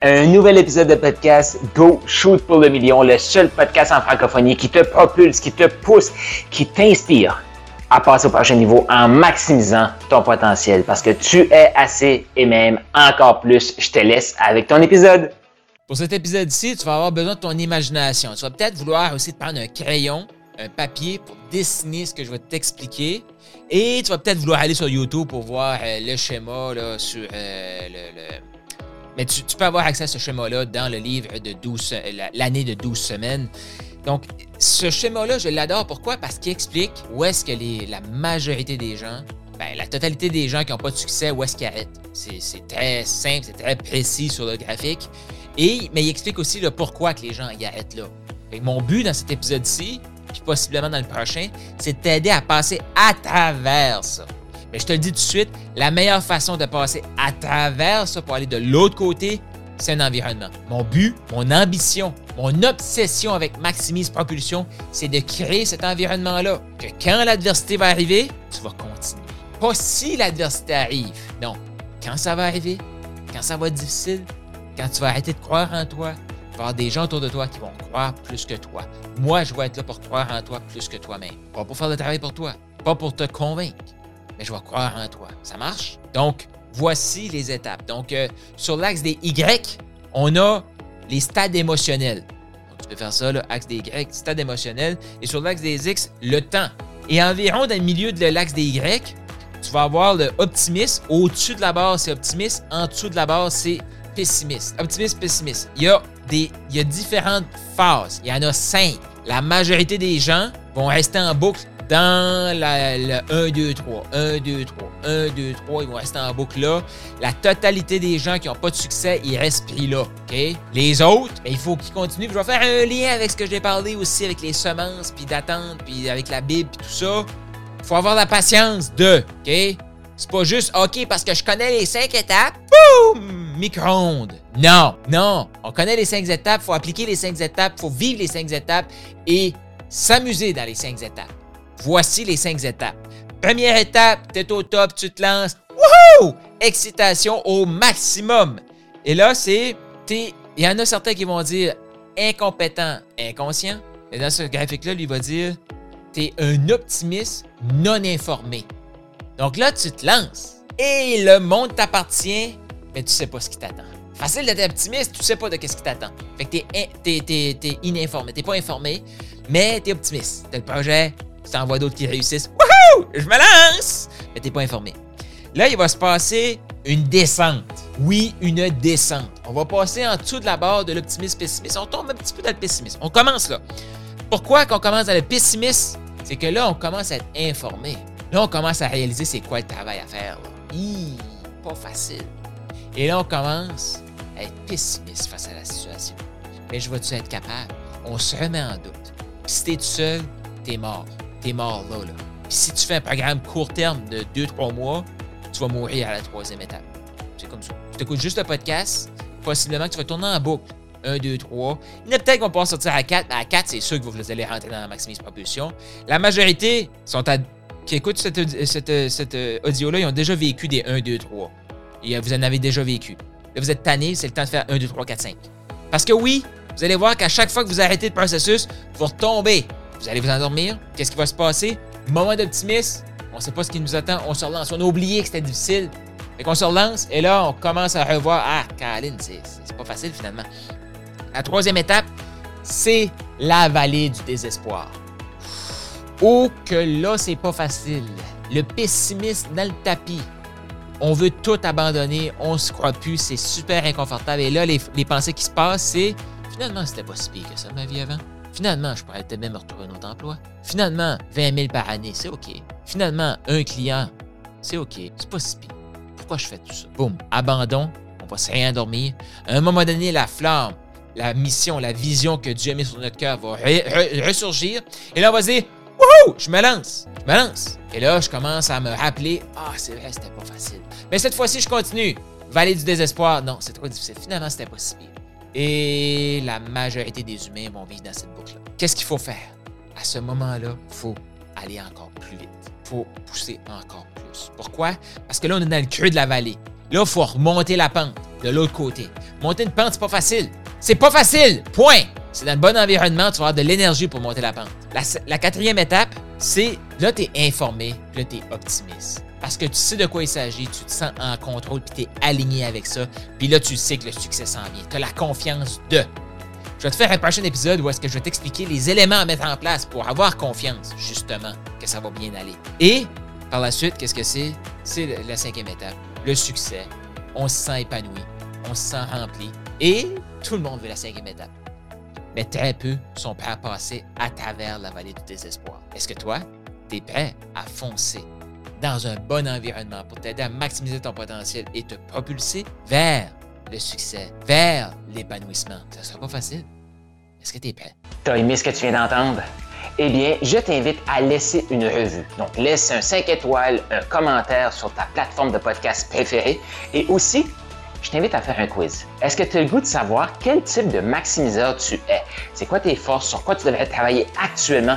Un nouvel épisode de podcast Go Shoot pour le million, le seul podcast en francophonie qui te propulse, qui te pousse, qui t'inspire à passer au prochain niveau en maximisant ton potentiel parce que tu es assez et même encore plus. Je te laisse avec ton épisode. Pour cet épisode-ci, tu vas avoir besoin de ton imagination. Tu vas peut-être vouloir aussi te prendre un crayon, un papier pour dessiner ce que je vais t'expliquer. Et tu vas peut-être vouloir aller sur YouTube pour voir euh, le schéma là, sur euh, le mais tu, peux avoir accès à ce schéma-là dans le livre de 12, l'année de 12 semaines. Donc, ce schéma-là, je l'adore. Pourquoi? Parce qu'il explique où est-ce que la majorité des gens, ben, la totalité des gens qui n'ont pas de succès, où est-ce qu'ils arrêtent? C'est très simple, c'est très précis sur le graphique. Et, mais il explique aussi le pourquoi que les gens y arrêtent là. mon but dans cet épisode-ci, puis possiblement dans le prochain, c'est de t'aider à passer à travers ça. Mais je te le dis tout de suite, la meilleure façon de passer à travers ça pour aller de l'autre côté, c'est un environnement. Mon but, mon ambition, mon obsession avec Maximise Propulsion, c'est de créer cet environnement-là. Que quand l'adversité va arriver, tu vas continuer. Pas si l'adversité arrive. Non. Quand ça va arriver, quand ça va être difficile, quand tu vas arrêter de croire en toi, il va y avoir des gens autour de toi qui vont croire plus que toi. Moi, je vais être là pour croire en toi plus que toi-même. Pas pour faire le travail pour toi, pas pour te convaincre mais je vais croire en toi. Ça marche? Donc, voici les étapes. Donc, euh, sur l'axe des Y, on a les stades émotionnels. Donc, tu peux faire ça, l'axe des Y, stade émotionnel. Et sur l'axe des X, le temps. Et environ dans le milieu de l'axe des Y, tu vas avoir le optimiste. Au-dessus de la barre, c'est optimiste. En dessous de la barre, c'est pessimiste. Optimiste, pessimiste. Il y, a des, il y a différentes phases. Il y en a cinq. La majorité des gens vont rester en boucle dans le 1, 2, 3, 1, 2, 3, 1, 2, 3, ils vont rester en boucle là. La totalité des gens qui n'ont pas de succès, ils restent pris là. OK? Les autres, ben, il faut qu'ils continuent. je vais faire un lien avec ce que j'ai parlé aussi avec les semences, puis d'attente, puis avec la Bible, puis tout ça. Il faut avoir la patience de. OK? C'est pas juste OK parce que je connais les cinq étapes. Boum! Micro-ondes. Non, non. On connaît les cinq étapes, il faut appliquer les cinq étapes, il faut vivre les cinq étapes et s'amuser dans les cinq étapes. Voici les cinq étapes. Première étape, tu es au top, tu te lances. Wouhou! Excitation au maximum. Et là, c'est. Il y en a certains qui vont dire incompétent, inconscient. Et dans ce graphique-là, lui va dire tu es un optimiste non informé. Donc là, tu te lances. Et le monde t'appartient, mais tu sais pas ce qui t'attend. Facile d'être optimiste, tu sais pas de ce qui t'attend. Fait que t'es, es, es, ininformé. T'es pas informé, mais t'es optimiste. T'as le projet, tu t'en vois d'autres qui réussissent. Wouhou! Je me lance! Mais t'es pas informé. Là, il va se passer une descente. Oui, une descente. On va passer en dessous de la barre de l'optimisme pessimiste. On tombe un petit peu dans le pessimisme. On commence là. Pourquoi qu'on commence dans le pessimisme? C'est que là, on commence à être informé. Là, on commence à réaliser c'est quoi le travail à faire. Pas facile. Et là, on commence à être pessimiste face à la situation. Mais je vais-tu être capable? On se remet en doute. Si t'es tout seul, t'es mort t'es mort là, là. Si tu fais un programme court terme de 2-3 mois, tu vas mourir à la troisième étape. C'est comme ça. Tu t'écoutes juste le podcast, possiblement que tu vas tourner en boucle. 1, 2, 3. Il y en a peut-être qui vont pouvoir sortir à 4, mais à 4, c'est sûr que vous allez rentrer dans la maximise propulsion. La majorité sont qui écoutent cette, cette, cette audio-là, ils ont déjà vécu des 1, 2, 3. Et vous en avez déjà vécu. Là, vous êtes tanné, c'est le temps de faire 1, 2, 3, 4, 5. Parce que oui, vous allez voir qu'à chaque fois que vous arrêtez le processus, vous retombez vous allez vous endormir. Qu'est-ce qui va se passer? Moment d'optimisme. On ne sait pas ce qui nous attend. On se relance. On a oublié que c'était difficile. Fait qu'on se relance et là, on commence à revoir. Ah, Caroline, c'est pas facile finalement. La troisième étape, c'est la vallée du désespoir. Oh, que là, c'est pas facile. Le pessimisme dans le tapis. On veut tout abandonner, on se croit plus, c'est super inconfortable. Et là, les, pensées qui se passent, c'est finalement, c'était pas si pire que ça, ma vie avant. Finalement, je pourrais peut-être même retrouver un autre emploi. Finalement, 20 000 par année, c'est OK. Finalement, un client, c'est OK. C'est pas si pire. Pourquoi je fais tout ça? Boum, abandon, on va se réendormir. À un moment donné, la flamme, la mission, la vision que Dieu a mis sur notre cœur va ressurgir. Et là, on va se dire, Wouhou! Je me lance. Je me lance. Et là, je commence à me rappeler, ah, c'est vrai, c'était pas facile. Mais cette fois-ci, je continue. Vallée du désespoir, non, c'est trop difficile. Finalement, c'était pas si pire. Et la majorité des humains vont vivre dans cette boucle-là. Qu'est-ce qu'il faut faire? À ce moment-là, il faut aller encore plus vite. Il faut pousser encore plus. Pourquoi? Parce que là, on est dans le creux de la vallée. Là, il faut remonter la pente. de l'autre côté. Monter une pente, c'est pas facile. C'est pas facile. Point. C'est dans le bon environnement, tu vas avoir de l'énergie pour monter la pente. La, quatrième étape, c'est là, tu es informé, là, tu es optimiste. Parce que tu sais de quoi il s'agit, tu te sens en contrôle, puis tu es aligné avec ça. Puis là, tu sais que le succès s'en vient. Tu as la confiance de. Je vais te faire un prochain épisode où est-ce que je vais t'expliquer les éléments à mettre en place pour avoir confiance, justement, que ça va bien aller. Et par la suite, qu'est-ce que c'est? C'est la cinquième étape, le succès. On se sent épanoui, on se sent rempli et tout le monde veut la cinquième étape. Mais très peu sont prêts à passer à travers la vallée du désespoir. Est-ce que toi, tu es prêt à foncer dans un bon environnement pour t'aider à maximiser ton potentiel et te propulser vers le succès, vers l'épanouissement. Ça sera pas facile. Est-ce que tu es prêt? T'as aimé ce que tu viens d'entendre? Eh bien, je t'invite à laisser une revue. Donc, laisse un 5 étoiles, un commentaire sur ta plateforme de podcast préférée et aussi, je t'invite à faire un quiz. Est-ce que tu as le goût de savoir quel type de maximiseur tu es? C'est quoi tes forces? Sur quoi tu devrais travailler actuellement?